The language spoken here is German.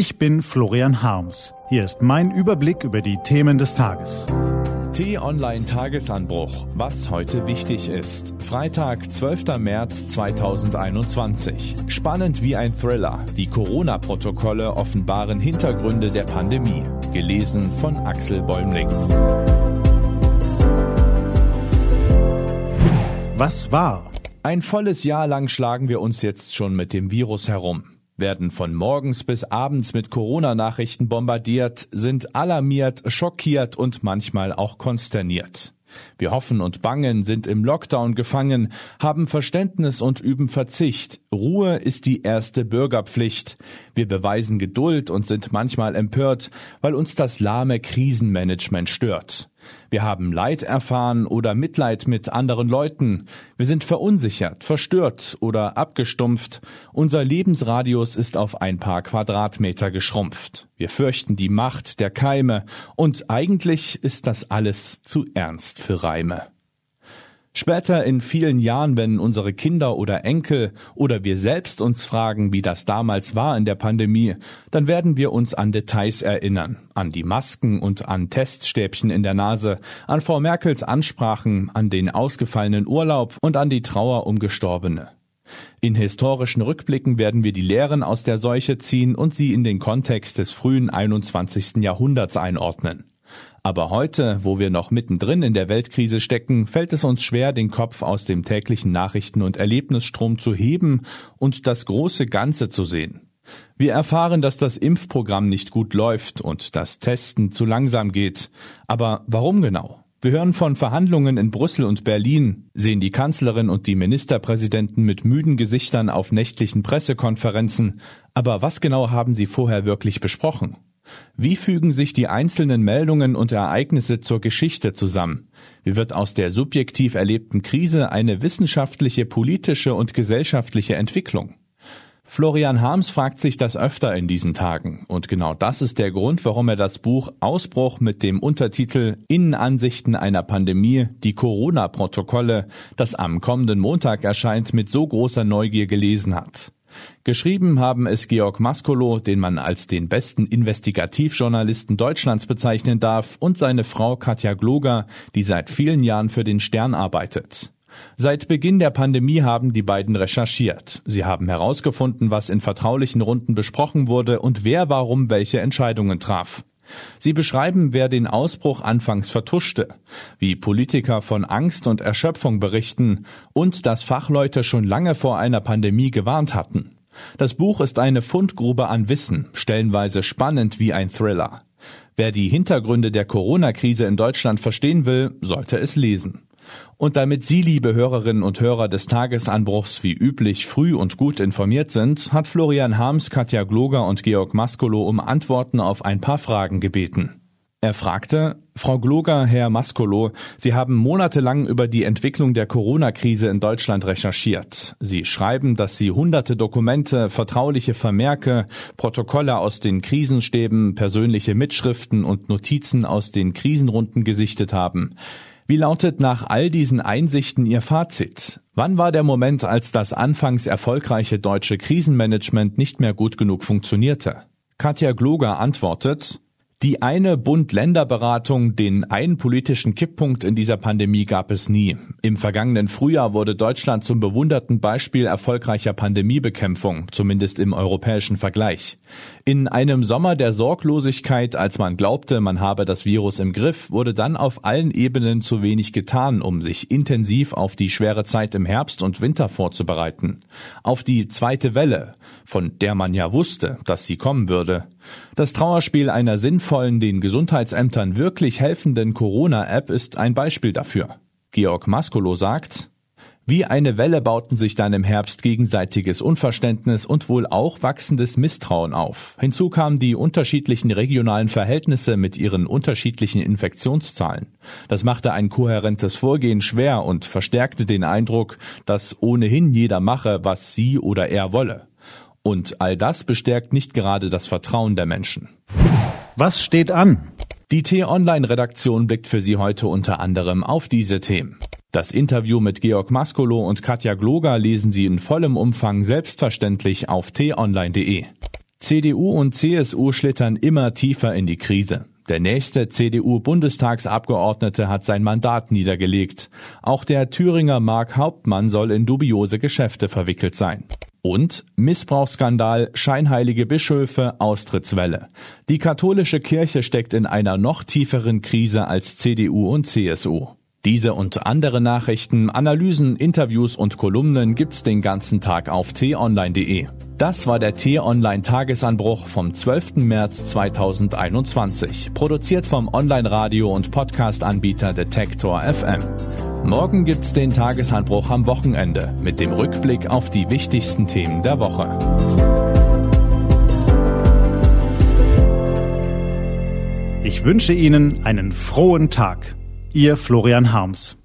Ich bin Florian Harms. Hier ist mein Überblick über die Themen des Tages. T-Online Tagesanbruch. Was heute wichtig ist. Freitag, 12. März 2021. Spannend wie ein Thriller. Die Corona-Protokolle offenbaren Hintergründe der Pandemie. Gelesen von Axel Bäumling. Was war? Ein volles Jahr lang schlagen wir uns jetzt schon mit dem Virus herum werden von morgens bis abends mit Corona-Nachrichten bombardiert, sind alarmiert, schockiert und manchmal auch konsterniert. Wir hoffen und bangen, sind im Lockdown gefangen, haben Verständnis und üben Verzicht. Ruhe ist die erste Bürgerpflicht. Wir beweisen Geduld und sind manchmal empört, weil uns das lahme Krisenmanagement stört. Wir haben Leid erfahren oder Mitleid mit anderen Leuten. Wir sind verunsichert, verstört oder abgestumpft. Unser Lebensradius ist auf ein paar Quadratmeter geschrumpft. Wir fürchten die Macht der Keime. Und eigentlich ist das alles zu ernst für Reime. Später in vielen Jahren, wenn unsere Kinder oder Enkel oder wir selbst uns fragen, wie das damals war in der Pandemie, dann werden wir uns an Details erinnern, an die Masken und an Teststäbchen in der Nase, an Frau Merkels Ansprachen, an den ausgefallenen Urlaub und an die Trauer um Gestorbene. In historischen Rückblicken werden wir die Lehren aus der Seuche ziehen und sie in den Kontext des frühen 21. Jahrhunderts einordnen. Aber heute, wo wir noch mittendrin in der Weltkrise stecken, fällt es uns schwer, den Kopf aus dem täglichen Nachrichten- und Erlebnisstrom zu heben und das große Ganze zu sehen. Wir erfahren, dass das Impfprogramm nicht gut läuft und das Testen zu langsam geht. Aber warum genau? Wir hören von Verhandlungen in Brüssel und Berlin, sehen die Kanzlerin und die Ministerpräsidenten mit müden Gesichtern auf nächtlichen Pressekonferenzen. Aber was genau haben sie vorher wirklich besprochen? Wie fügen sich die einzelnen Meldungen und Ereignisse zur Geschichte zusammen? Wie wird aus der subjektiv erlebten Krise eine wissenschaftliche, politische und gesellschaftliche Entwicklung? Florian Harms fragt sich das öfter in diesen Tagen. Und genau das ist der Grund, warum er das Buch Ausbruch mit dem Untertitel Innenansichten einer Pandemie, die Corona-Protokolle, das am kommenden Montag erscheint, mit so großer Neugier gelesen hat. Geschrieben haben es Georg Maskolo, den man als den besten Investigativjournalisten Deutschlands bezeichnen darf, und seine Frau Katja Gloger, die seit vielen Jahren für den Stern arbeitet. Seit Beginn der Pandemie haben die beiden recherchiert. Sie haben herausgefunden, was in vertraulichen Runden besprochen wurde und wer warum welche Entscheidungen traf. Sie beschreiben, wer den Ausbruch anfangs vertuschte, wie Politiker von Angst und Erschöpfung berichten und dass Fachleute schon lange vor einer Pandemie gewarnt hatten. Das Buch ist eine Fundgrube an Wissen, stellenweise spannend wie ein Thriller. Wer die Hintergründe der Corona-Krise in Deutschland verstehen will, sollte es lesen. Und damit Sie, liebe Hörerinnen und Hörer des Tagesanbruchs, wie üblich früh und gut informiert sind, hat Florian Harms, Katja Gloger und Georg Maskolo um Antworten auf ein paar Fragen gebeten. Er fragte, Frau Gloger, Herr Maskolo, Sie haben monatelang über die Entwicklung der Corona-Krise in Deutschland recherchiert. Sie schreiben, dass Sie hunderte Dokumente, vertrauliche Vermerke, Protokolle aus den Krisenstäben, persönliche Mitschriften und Notizen aus den Krisenrunden gesichtet haben. Wie lautet nach all diesen Einsichten Ihr Fazit? Wann war der Moment, als das anfangs erfolgreiche deutsche Krisenmanagement nicht mehr gut genug funktionierte? Katja Gloger antwortet, die eine Bund-Länder-Beratung, den einen politischen Kipppunkt in dieser Pandemie gab es nie. Im vergangenen Frühjahr wurde Deutschland zum bewunderten Beispiel erfolgreicher Pandemiebekämpfung, zumindest im europäischen Vergleich. In einem Sommer der Sorglosigkeit, als man glaubte, man habe das Virus im Griff, wurde dann auf allen Ebenen zu wenig getan, um sich intensiv auf die schwere Zeit im Herbst und Winter vorzubereiten. Auf die zweite Welle, von der man ja wusste, dass sie kommen würde. Das Trauerspiel einer sinnvollen, den Gesundheitsämtern wirklich helfenden Corona-App ist ein Beispiel dafür. Georg Maskolo sagt, wie eine Welle bauten sich dann im Herbst gegenseitiges Unverständnis und wohl auch wachsendes Misstrauen auf. Hinzu kamen die unterschiedlichen regionalen Verhältnisse mit ihren unterschiedlichen Infektionszahlen. Das machte ein kohärentes Vorgehen schwer und verstärkte den Eindruck, dass ohnehin jeder mache, was sie oder er wolle. Und all das bestärkt nicht gerade das Vertrauen der Menschen. Was steht an? Die T-Online-Redaktion blickt für Sie heute unter anderem auf diese Themen. Das Interview mit Georg Maskolo und Katja Gloger lesen Sie in vollem Umfang selbstverständlich auf t-online.de. CDU und CSU schlittern immer tiefer in die Krise. Der nächste CDU-Bundestagsabgeordnete hat sein Mandat niedergelegt. Auch der Thüringer Mark Hauptmann soll in dubiose Geschäfte verwickelt sein. Und Missbrauchsskandal, scheinheilige Bischöfe, Austrittswelle. Die katholische Kirche steckt in einer noch tieferen Krise als CDU und CSU. Diese und andere Nachrichten, Analysen, Interviews und Kolumnen gibt's den ganzen Tag auf t-online.de. Das war der T-Online Tagesanbruch vom 12. März 2021, produziert vom Online-Radio und Podcast-Anbieter Detektor FM. Morgen gibt's den Tagesanbruch am Wochenende mit dem Rückblick auf die wichtigsten Themen der Woche. Ich wünsche Ihnen einen frohen Tag. Ihr Florian Harms.